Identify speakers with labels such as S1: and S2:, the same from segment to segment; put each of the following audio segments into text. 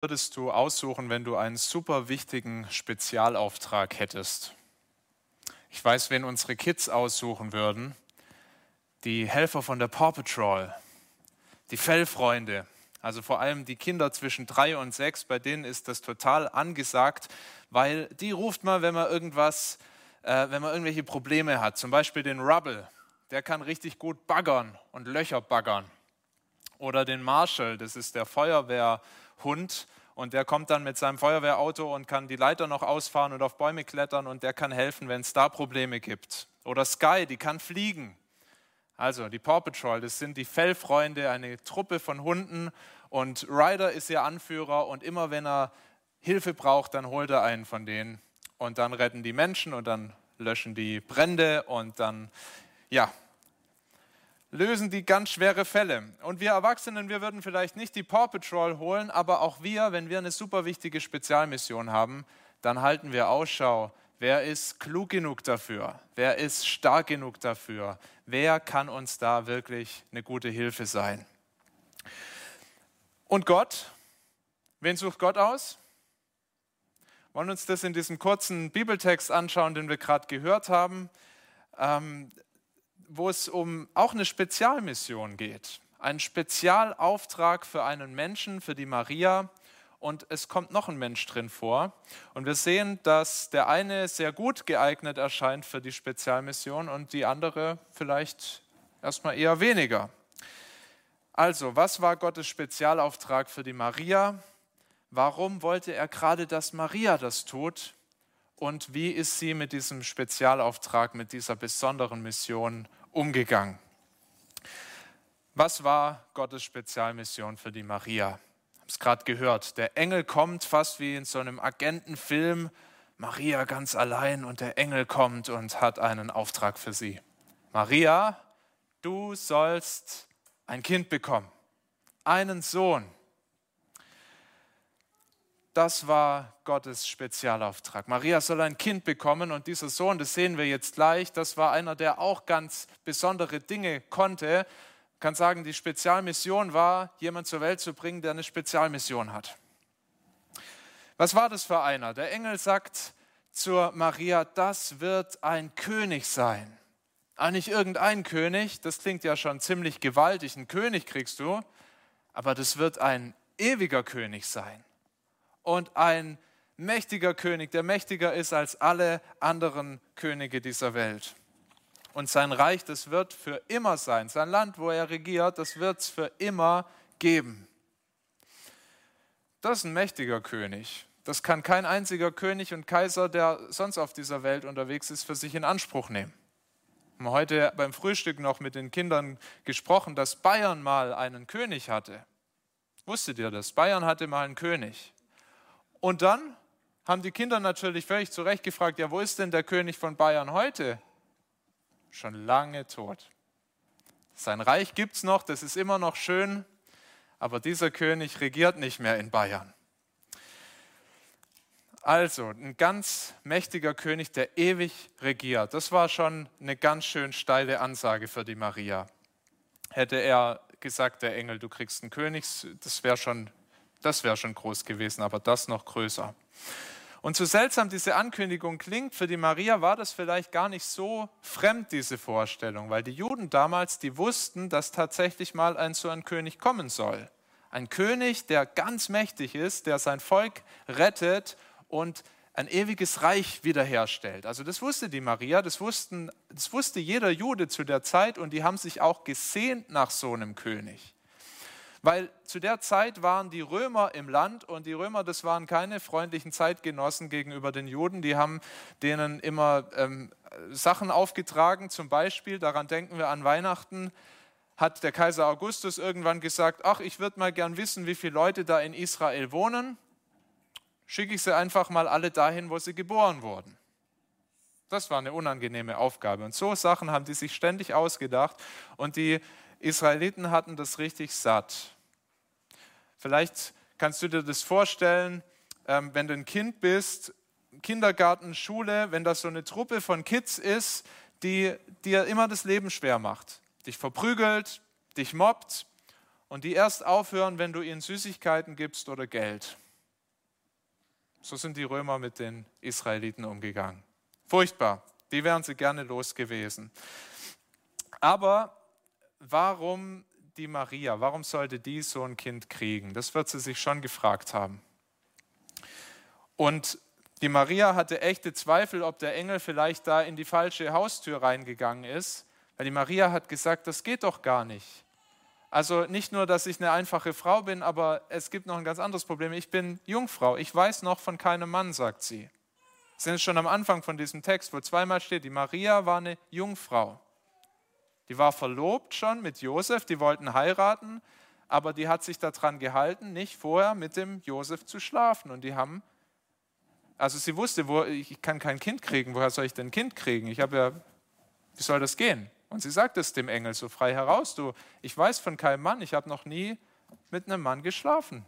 S1: würdest du aussuchen, wenn du einen super wichtigen Spezialauftrag hättest? Ich weiß, wen unsere Kids aussuchen würden. Die Helfer von der Paw Patrol, die Fellfreunde, also vor allem die Kinder zwischen drei und sechs, bei denen ist das total angesagt, weil die ruft man, wenn man irgendwas, äh, wenn man irgendwelche Probleme hat. Zum Beispiel den Rubble, der kann richtig gut baggern und Löcher baggern. Oder den Marshall, das ist der Feuerwehrhund und der kommt dann mit seinem Feuerwehrauto und kann die Leiter noch ausfahren und auf Bäume klettern und der kann helfen, wenn es da Probleme gibt. Oder Sky, die kann fliegen. Also die Paw Patrol, das sind die Fellfreunde, eine Truppe von Hunden und Ryder ist ihr Anführer und immer wenn er Hilfe braucht, dann holt er einen von denen und dann retten die Menschen und dann löschen die Brände und dann, ja, lösen die ganz schwere Fälle. Und wir Erwachsenen, wir würden vielleicht nicht die Paw Patrol holen, aber auch wir, wenn wir eine super wichtige Spezialmission haben, dann halten wir Ausschau. Wer ist klug genug dafür? Wer ist stark genug dafür? Wer kann uns da wirklich eine gute Hilfe sein? Und Gott, wen sucht Gott aus? wollen uns das in diesem kurzen Bibeltext anschauen, den wir gerade gehört haben. Ähm, wo es um auch eine Spezialmission geht. Ein Spezialauftrag für einen Menschen, für die Maria. Und es kommt noch ein Mensch drin vor. Und wir sehen, dass der eine sehr gut geeignet erscheint für die Spezialmission und die andere vielleicht erstmal eher weniger. Also, was war Gottes Spezialauftrag für die Maria? Warum wollte er gerade, dass Maria das tut? Und wie ist sie mit diesem Spezialauftrag, mit dieser besonderen Mission umgegangen. Was war Gottes Spezialmission für die Maria? Ich habe es gerade gehört. Der Engel kommt fast wie in so einem Agentenfilm. Maria ganz allein und der Engel kommt und hat einen Auftrag für sie. Maria, du sollst ein Kind bekommen, einen Sohn das war Gottes Spezialauftrag. Maria soll ein Kind bekommen und dieser Sohn, das sehen wir jetzt gleich, das war einer, der auch ganz besondere Dinge konnte. Ich kann sagen, die Spezialmission war, jemand zur Welt zu bringen, der eine Spezialmission hat. Was war das für einer? Der Engel sagt zur Maria, das wird ein König sein. Ah, nicht irgendein König, das klingt ja schon ziemlich gewaltig, ein König kriegst du, aber das wird ein ewiger König sein und ein mächtiger König, der mächtiger ist als alle anderen Könige dieser Welt. Und sein Reich, das wird für immer sein. Sein Land, wo er regiert, das wird es für immer geben. Das ist ein mächtiger König. Das kann kein einziger König und Kaiser, der sonst auf dieser Welt unterwegs ist, für sich in Anspruch nehmen. Wir haben heute beim Frühstück noch mit den Kindern gesprochen, dass Bayern mal einen König hatte. Wusstet ihr das? Bayern hatte mal einen König. Und dann haben die Kinder natürlich völlig zu Recht gefragt, ja, wo ist denn der König von Bayern heute? Schon lange tot. Sein Reich gibt es noch, das ist immer noch schön, aber dieser König regiert nicht mehr in Bayern. Also, ein ganz mächtiger König, der ewig regiert. Das war schon eine ganz schön steile Ansage für die Maria. Hätte er gesagt, der Engel, du kriegst einen König, das wäre schon das wäre schon groß gewesen, aber das noch größer. Und so seltsam diese Ankündigung klingt, für die Maria war das vielleicht gar nicht so fremd, diese Vorstellung, weil die Juden damals, die wussten, dass tatsächlich mal ein so ein König kommen soll. Ein König, der ganz mächtig ist, der sein Volk rettet und ein ewiges Reich wiederherstellt. Also das wusste die Maria, das, wussten, das wusste jeder Jude zu der Zeit und die haben sich auch gesehnt nach so einem König. Weil zu der Zeit waren die Römer im Land und die Römer, das waren keine freundlichen Zeitgenossen gegenüber den Juden. Die haben denen immer ähm, Sachen aufgetragen. Zum Beispiel, daran denken wir an Weihnachten, hat der Kaiser Augustus irgendwann gesagt, ach, ich würde mal gern wissen, wie viele Leute da in Israel wohnen. Schicke ich sie einfach mal alle dahin, wo sie geboren wurden. Das war eine unangenehme Aufgabe. Und so Sachen haben die sich ständig ausgedacht. Und die Israeliten hatten das richtig satt. Vielleicht kannst du dir das vorstellen, ähm, wenn du ein Kind bist, Kindergarten, Schule, wenn das so eine Truppe von Kids ist, die dir immer das Leben schwer macht, dich verprügelt, dich mobbt und die erst aufhören, wenn du ihnen Süßigkeiten gibst oder Geld. So sind die Römer mit den Israeliten umgegangen. Furchtbar. Die wären sie gerne los gewesen. Aber warum die Maria? Warum sollte die so ein Kind kriegen? Das wird sie sich schon gefragt haben. Und die Maria hatte echte Zweifel, ob der Engel vielleicht da in die falsche Haustür reingegangen ist, weil die Maria hat gesagt, das geht doch gar nicht. Also nicht nur, dass ich eine einfache Frau bin, aber es gibt noch ein ganz anderes Problem. Ich bin Jungfrau, ich weiß noch von keinem Mann, sagt sie. Wir sind schon am Anfang von diesem Text, wo zweimal steht, die Maria war eine Jungfrau. Die war verlobt schon mit Josef, die wollten heiraten, aber die hat sich daran gehalten, nicht vorher mit dem Josef zu schlafen. Und die haben, also sie wusste, wo, ich kann kein Kind kriegen, woher soll ich denn ein Kind kriegen? Ich habe ja, wie soll das gehen? Und sie sagt es dem Engel so frei heraus, du, ich weiß von keinem Mann, ich habe noch nie mit einem Mann geschlafen.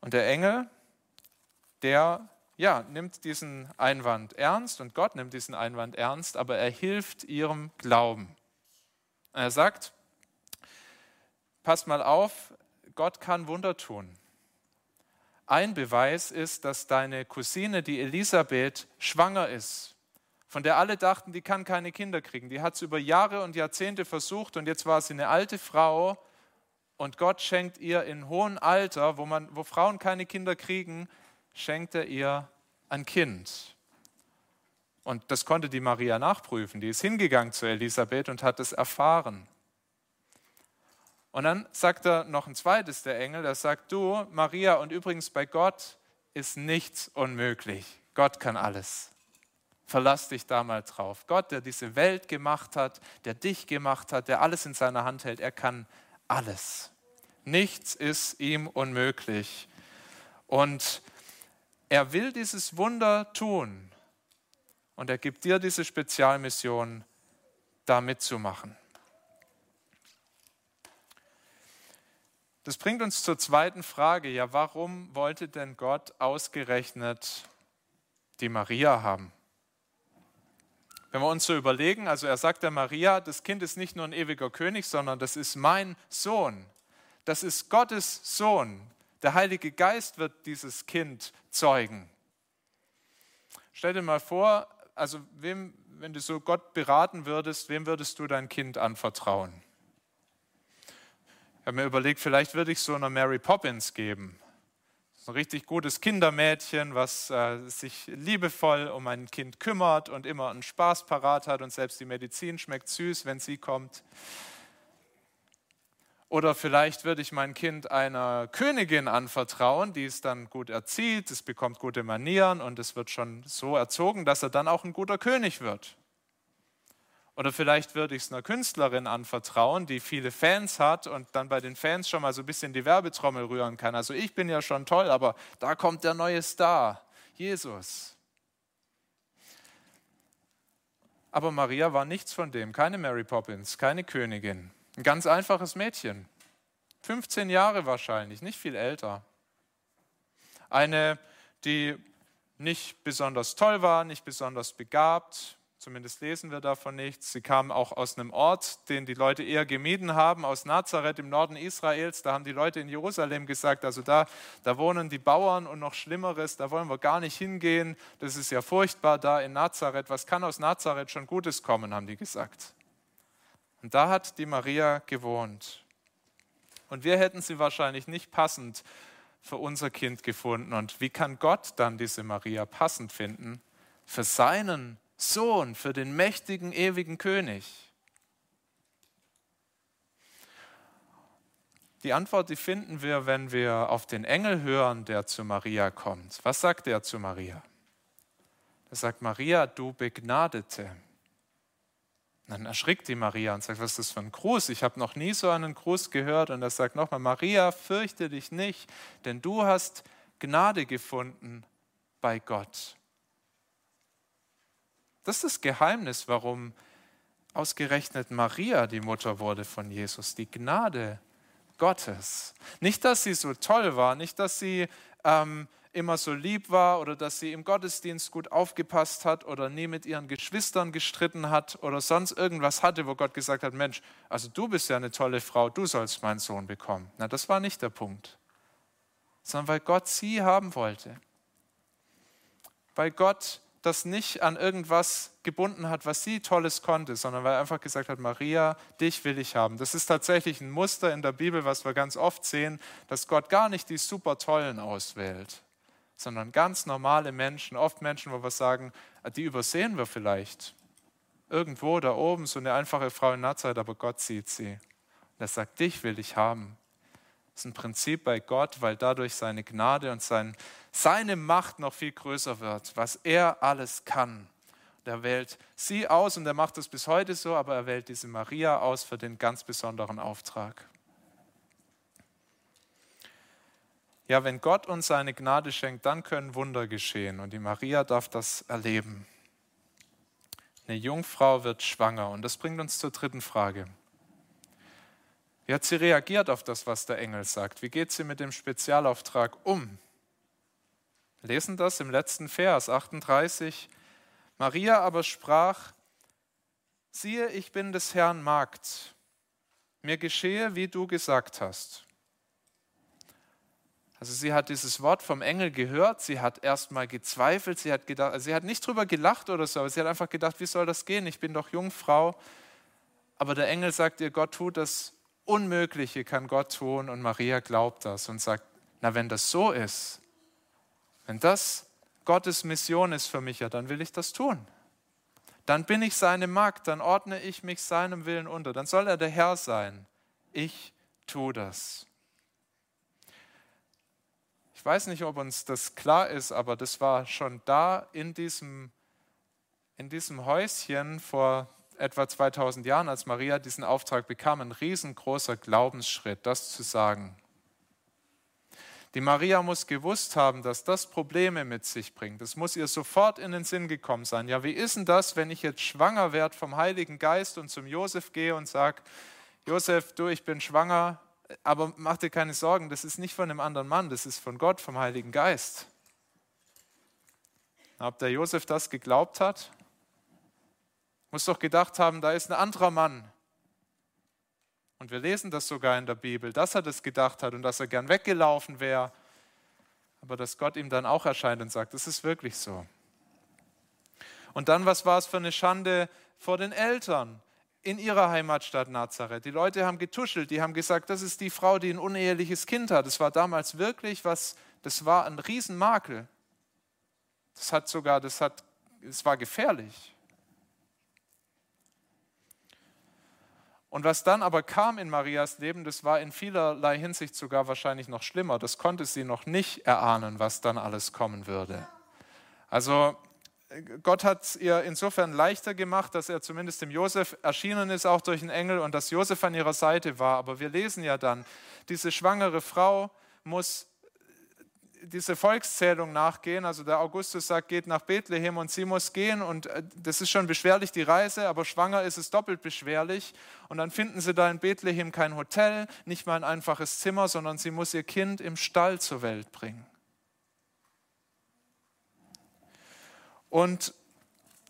S1: Und der Engel, der ja, nimmt diesen Einwand ernst und Gott nimmt diesen Einwand ernst, aber er hilft ihrem Glauben. Er sagt, passt mal auf, Gott kann Wunder tun. Ein Beweis ist, dass deine Cousine, die Elisabeth, schwanger ist von der alle dachten, die kann keine Kinder kriegen. Die hat es über Jahre und Jahrzehnte versucht und jetzt war sie eine alte Frau und Gott schenkt ihr in hohem Alter, wo, man, wo Frauen keine Kinder kriegen, schenkt er ihr ein Kind. Und das konnte die Maria nachprüfen. Die ist hingegangen zu Elisabeth und hat es erfahren. Und dann sagt er noch ein zweites, der Engel, der sagt, du, Maria, und übrigens bei Gott ist nichts unmöglich. Gott kann alles. Verlass dich da mal drauf. Gott, der diese Welt gemacht hat, der dich gemacht hat, der alles in seiner Hand hält, er kann alles. Nichts ist ihm unmöglich. Und er will dieses Wunder tun. Und er gibt dir diese Spezialmission, da mitzumachen. Das bringt uns zur zweiten Frage. Ja, warum wollte denn Gott ausgerechnet die Maria haben? Wenn wir uns so überlegen, also er sagt der Maria, das Kind ist nicht nur ein ewiger König, sondern das ist mein Sohn. Das ist Gottes Sohn. Der Heilige Geist wird dieses Kind zeugen. Stell dir mal vor, also wem, wenn du so Gott beraten würdest, wem würdest du dein Kind anvertrauen? Ich habe mir überlegt, vielleicht würde ich so einer Mary Poppins geben ein richtig gutes Kindermädchen, was äh, sich liebevoll um ein Kind kümmert und immer einen Spaß parat hat und selbst die Medizin schmeckt süß, wenn sie kommt. Oder vielleicht würde ich mein Kind einer Königin anvertrauen, die es dann gut erzieht, es bekommt gute Manieren und es wird schon so erzogen, dass er dann auch ein guter König wird. Oder vielleicht würde ich es einer Künstlerin anvertrauen, die viele Fans hat und dann bei den Fans schon mal so ein bisschen die Werbetrommel rühren kann. Also ich bin ja schon toll, aber da kommt der neue Star, Jesus. Aber Maria war nichts von dem, keine Mary Poppins, keine Königin. Ein ganz einfaches Mädchen. 15 Jahre wahrscheinlich, nicht viel älter. Eine, die nicht besonders toll war, nicht besonders begabt, Zumindest lesen wir davon nichts. Sie kamen auch aus einem Ort, den die Leute eher gemieden haben, aus Nazareth im Norden Israels. Da haben die Leute in Jerusalem gesagt, also da, da wohnen die Bauern und noch Schlimmeres, da wollen wir gar nicht hingehen. Das ist ja furchtbar da in Nazareth. Was kann aus Nazareth schon Gutes kommen, haben die gesagt. Und da hat die Maria gewohnt. Und wir hätten sie wahrscheinlich nicht passend für unser Kind gefunden. Und wie kann Gott dann diese Maria passend finden für seinen Sohn, für den mächtigen, ewigen König? Die Antwort, die finden wir, wenn wir auf den Engel hören, der zu Maria kommt. Was sagt er zu Maria? Er sagt, Maria, du Begnadete. Dann erschrickt die Maria und sagt, was ist das für ein Gruß? Ich habe noch nie so einen Gruß gehört. Und er sagt nochmal, Maria, fürchte dich nicht, denn du hast Gnade gefunden bei Gott. Das ist das Geheimnis, warum ausgerechnet Maria die Mutter wurde von Jesus, die Gnade Gottes. Nicht, dass sie so toll war, nicht, dass sie ähm, immer so lieb war oder dass sie im Gottesdienst gut aufgepasst hat oder nie mit ihren Geschwistern gestritten hat oder sonst irgendwas hatte, wo Gott gesagt hat, Mensch, also du bist ja eine tolle Frau, du sollst meinen Sohn bekommen. Na, das war nicht der Punkt. sondern weil Gott sie haben wollte. Weil Gott das nicht an irgendwas gebunden hat, was sie Tolles konnte, sondern weil er einfach gesagt hat, Maria, dich will ich haben. Das ist tatsächlich ein Muster in der Bibel, was wir ganz oft sehen, dass Gott gar nicht die super Tollen auswählt, sondern ganz normale Menschen, oft Menschen, wo wir sagen, die übersehen wir vielleicht. Irgendwo da oben so eine einfache Frau in Nazareth, aber Gott sieht sie. Und er sagt, dich will ich haben. Das ist ein Prinzip bei Gott, weil dadurch seine Gnade und sein, seine Macht noch viel größer wird, was er alles kann. Er wählt sie aus und er macht das bis heute so, aber er wählt diese Maria aus für den ganz besonderen Auftrag. Ja, wenn Gott uns seine Gnade schenkt, dann können Wunder geschehen und die Maria darf das erleben. Eine Jungfrau wird schwanger und das bringt uns zur dritten Frage. Wie hat sie reagiert auf das, was der Engel sagt? Wie geht sie mit dem Spezialauftrag um? Wir lesen das im letzten Vers 38. Maria aber sprach, siehe, ich bin des Herrn Magd, mir geschehe, wie du gesagt hast. Also sie hat dieses Wort vom Engel gehört, sie hat erstmal gezweifelt, sie hat, gedacht, also sie hat nicht drüber gelacht oder so, aber sie hat einfach gedacht, wie soll das gehen? Ich bin doch Jungfrau. Aber der Engel sagt ihr, Gott tut das Unmögliche kann Gott tun und Maria glaubt das und sagt, na wenn das so ist, wenn das Gottes Mission ist für mich, ja, dann will ich das tun. Dann bin ich seine Magd, dann ordne ich mich seinem Willen unter, dann soll er der Herr sein. Ich tue das. Ich weiß nicht, ob uns das klar ist, aber das war schon da in diesem, in diesem Häuschen vor etwa 2000 Jahren, als Maria diesen Auftrag bekam, ein riesengroßer Glaubensschritt, das zu sagen. Die Maria muss gewusst haben, dass das Probleme mit sich bringt. Das muss ihr sofort in den Sinn gekommen sein. Ja, wie ist denn das, wenn ich jetzt schwanger werde vom Heiligen Geist und zum Josef gehe und sage, Josef, du, ich bin schwanger, aber mach dir keine Sorgen, das ist nicht von einem anderen Mann, das ist von Gott, vom Heiligen Geist. Ob der Josef das geglaubt hat? Muss doch gedacht haben, da ist ein anderer Mann. Und wir lesen das sogar in der Bibel, dass er das gedacht hat und dass er gern weggelaufen wäre. Aber dass Gott ihm dann auch erscheint und sagt, das ist wirklich so. Und dann, was war es für eine Schande vor den Eltern in ihrer Heimatstadt Nazareth? Die Leute haben getuschelt, die haben gesagt, das ist die Frau, die ein uneheliches Kind hat. Das war damals wirklich was, das war ein Riesenmakel. Das hat sogar, das hat, es war gefährlich. Und was dann aber kam in Marias Leben, das war in vielerlei Hinsicht sogar wahrscheinlich noch schlimmer. Das konnte sie noch nicht erahnen, was dann alles kommen würde. Also Gott hat es ihr insofern leichter gemacht, dass er zumindest dem Josef erschienen ist, auch durch einen Engel, und dass Josef an ihrer Seite war. Aber wir lesen ja dann, diese schwangere Frau muss diese Volkszählung nachgehen. Also der Augustus sagt, geht nach Bethlehem und sie muss gehen und äh, das ist schon beschwerlich, die Reise, aber schwanger ist es doppelt beschwerlich. Und dann finden sie da in Bethlehem kein Hotel, nicht mal ein einfaches Zimmer, sondern sie muss ihr Kind im Stall zur Welt bringen. Und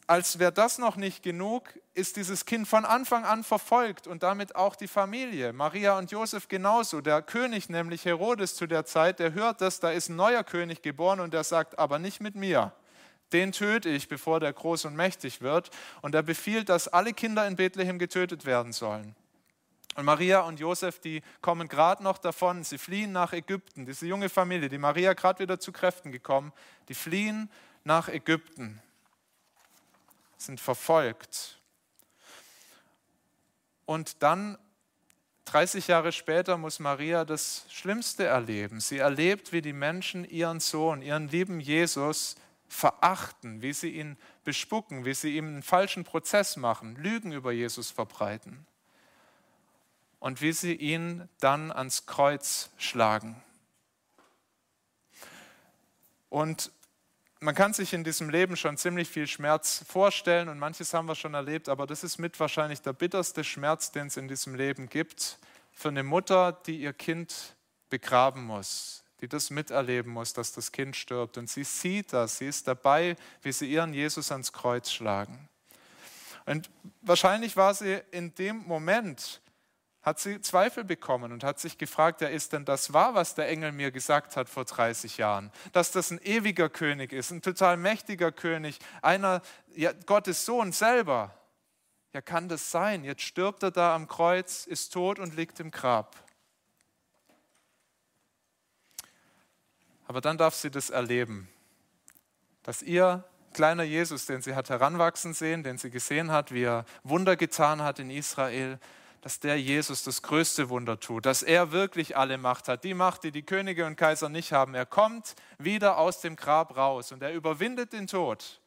S1: als wäre das noch nicht genug, ist dieses Kind von Anfang an verfolgt und damit auch die Familie. Maria und Josef genauso. Der König, nämlich Herodes zu der Zeit, der hört das, da ist ein neuer König geboren und der sagt, aber nicht mit mir. Den töte ich, bevor der groß und mächtig wird. Und er befiehlt, dass alle Kinder in Bethlehem getötet werden sollen. Und Maria und Josef, die kommen gerade noch davon, sie fliehen nach Ägypten. Diese junge Familie, die Maria gerade wieder zu Kräften gekommen, die fliehen nach Ägypten sind verfolgt. Und dann, 30 Jahre später, muss Maria das Schlimmste erleben. Sie erlebt, wie die Menschen ihren Sohn, ihren lieben Jesus verachten, wie sie ihn bespucken, wie sie ihm einen falschen Prozess machen, Lügen über Jesus verbreiten und wie sie ihn dann ans Kreuz schlagen. Und man kann sich in diesem Leben schon ziemlich viel Schmerz vorstellen und manches haben wir schon erlebt, aber das ist mit wahrscheinlich der bitterste Schmerz, den es in diesem Leben gibt, für eine Mutter, die ihr Kind begraben muss, die das miterleben muss, dass das Kind stirbt. Und sie sieht das, sie ist dabei, wie sie ihren Jesus ans Kreuz schlagen. Und wahrscheinlich war sie in dem Moment hat sie Zweifel bekommen und hat sich gefragt, ja, ist denn das wahr, was der Engel mir gesagt hat vor 30 Jahren? Dass das ein ewiger König ist, ein total mächtiger König, einer, ja, Gottes Sohn selber. Ja, kann das sein? Jetzt stirbt er da am Kreuz, ist tot und liegt im Grab. Aber dann darf sie das erleben, dass ihr kleiner Jesus, den sie hat heranwachsen sehen, den sie gesehen hat, wie er Wunder getan hat in Israel, dass der Jesus das größte Wunder tut, dass er wirklich alle Macht hat, die Macht, die die Könige und Kaiser nicht haben. Er kommt wieder aus dem Grab raus und er überwindet den Tod.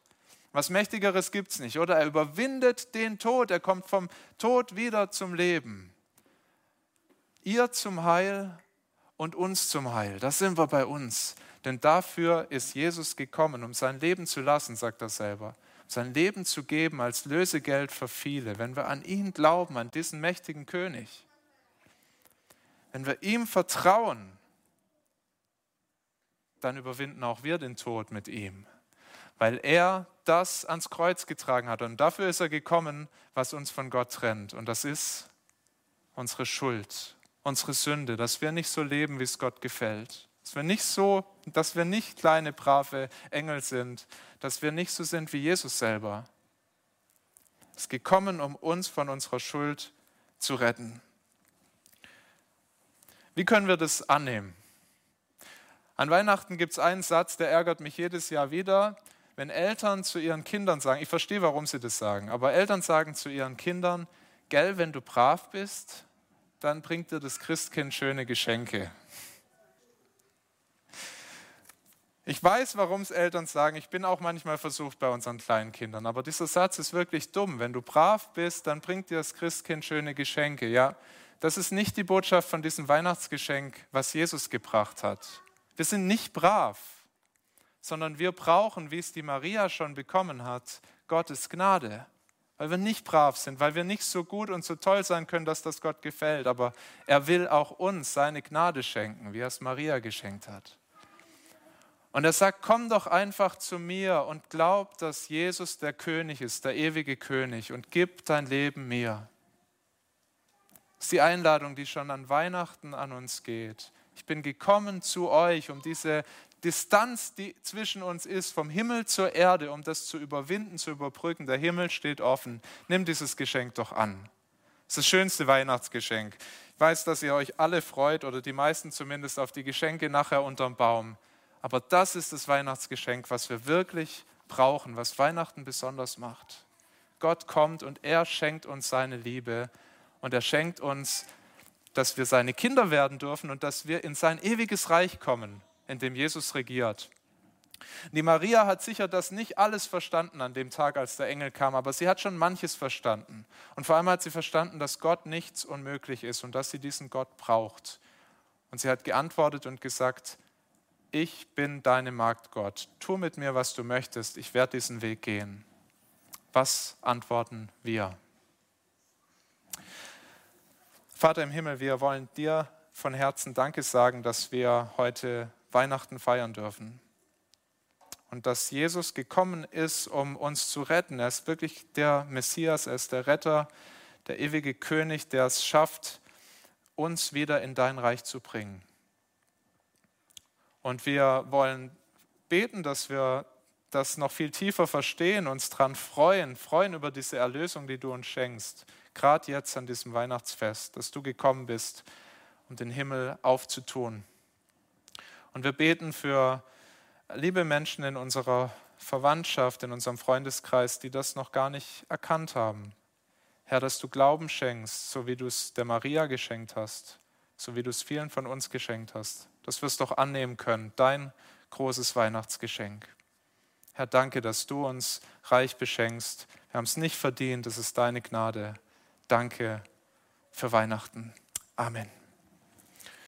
S1: Was mächtigeres gibt es nicht, oder? Er überwindet den Tod, er kommt vom Tod wieder zum Leben. Ihr zum Heil und uns zum Heil, das sind wir bei uns. Denn dafür ist Jesus gekommen, um sein Leben zu lassen, sagt er selber sein Leben zu geben als Lösegeld für viele, wenn wir an ihn glauben, an diesen mächtigen König, wenn wir ihm vertrauen, dann überwinden auch wir den Tod mit ihm, weil er das ans Kreuz getragen hat. Und dafür ist er gekommen, was uns von Gott trennt. Und das ist unsere Schuld, unsere Sünde, dass wir nicht so leben, wie es Gott gefällt. Dass wir nicht so, dass wir nicht kleine, brave Engel sind, dass wir nicht so sind wie Jesus selber. Es ist gekommen, um uns von unserer Schuld zu retten. Wie können wir das annehmen? An Weihnachten gibt es einen Satz, der ärgert mich jedes Jahr wieder, wenn Eltern zu ihren Kindern sagen, ich verstehe, warum sie das sagen, aber Eltern sagen zu ihren Kindern, gell, wenn du brav bist, dann bringt dir das Christkind schöne Geschenke. Ich weiß, warum es Eltern sagen. Ich bin auch manchmal versucht bei unseren kleinen Kindern. Aber dieser Satz ist wirklich dumm. Wenn du brav bist, dann bringt dir das Christkind schöne Geschenke. Ja, das ist nicht die Botschaft von diesem Weihnachtsgeschenk, was Jesus gebracht hat. Wir sind nicht brav, sondern wir brauchen, wie es die Maria schon bekommen hat, Gottes Gnade. Weil wir nicht brav sind, weil wir nicht so gut und so toll sein können, dass das Gott gefällt. Aber er will auch uns seine Gnade schenken, wie er es Maria geschenkt hat. Und er sagt, komm doch einfach zu mir und glaub, dass Jesus der König ist, der ewige König und gib dein Leben mir. Das ist die Einladung, die schon an Weihnachten an uns geht. Ich bin gekommen zu euch, um diese Distanz, die zwischen uns ist, vom Himmel zur Erde, um das zu überwinden, zu überbrücken. Der Himmel steht offen. Nimm dieses Geschenk doch an. Das ist das schönste Weihnachtsgeschenk. Ich weiß, dass ihr euch alle freut oder die meisten zumindest auf die Geschenke nachher unterm Baum. Aber das ist das Weihnachtsgeschenk, was wir wirklich brauchen, was Weihnachten besonders macht. Gott kommt und er schenkt uns seine Liebe und er schenkt uns, dass wir seine Kinder werden dürfen und dass wir in sein ewiges Reich kommen, in dem Jesus regiert. Die Maria hat sicher das nicht alles verstanden an dem Tag, als der Engel kam, aber sie hat schon manches verstanden. Und vor allem hat sie verstanden, dass Gott nichts unmöglich ist und dass sie diesen Gott braucht. Und sie hat geantwortet und gesagt, ich bin deine Magd Gott, tu mit mir, was du möchtest, ich werde diesen Weg gehen. Was antworten wir? Vater im Himmel, wir wollen dir von Herzen Danke sagen, dass wir heute Weihnachten feiern dürfen. Und dass Jesus gekommen ist, um uns zu retten. Er ist wirklich der Messias, er ist der Retter, der ewige König, der es schafft, uns wieder in dein Reich zu bringen. Und wir wollen beten, dass wir das noch viel tiefer verstehen, uns daran freuen, freuen über diese Erlösung, die du uns schenkst, gerade jetzt an diesem Weihnachtsfest, dass du gekommen bist, um den Himmel aufzutun. Und wir beten für liebe Menschen in unserer Verwandtschaft, in unserem Freundeskreis, die das noch gar nicht erkannt haben. Herr, dass du Glauben schenkst, so wie du es der Maria geschenkt hast, so wie du es vielen von uns geschenkt hast dass wir es doch annehmen können, dein großes Weihnachtsgeschenk. Herr, danke, dass du uns reich beschenkst. Wir haben es nicht verdient, es ist deine Gnade. Danke für Weihnachten. Amen.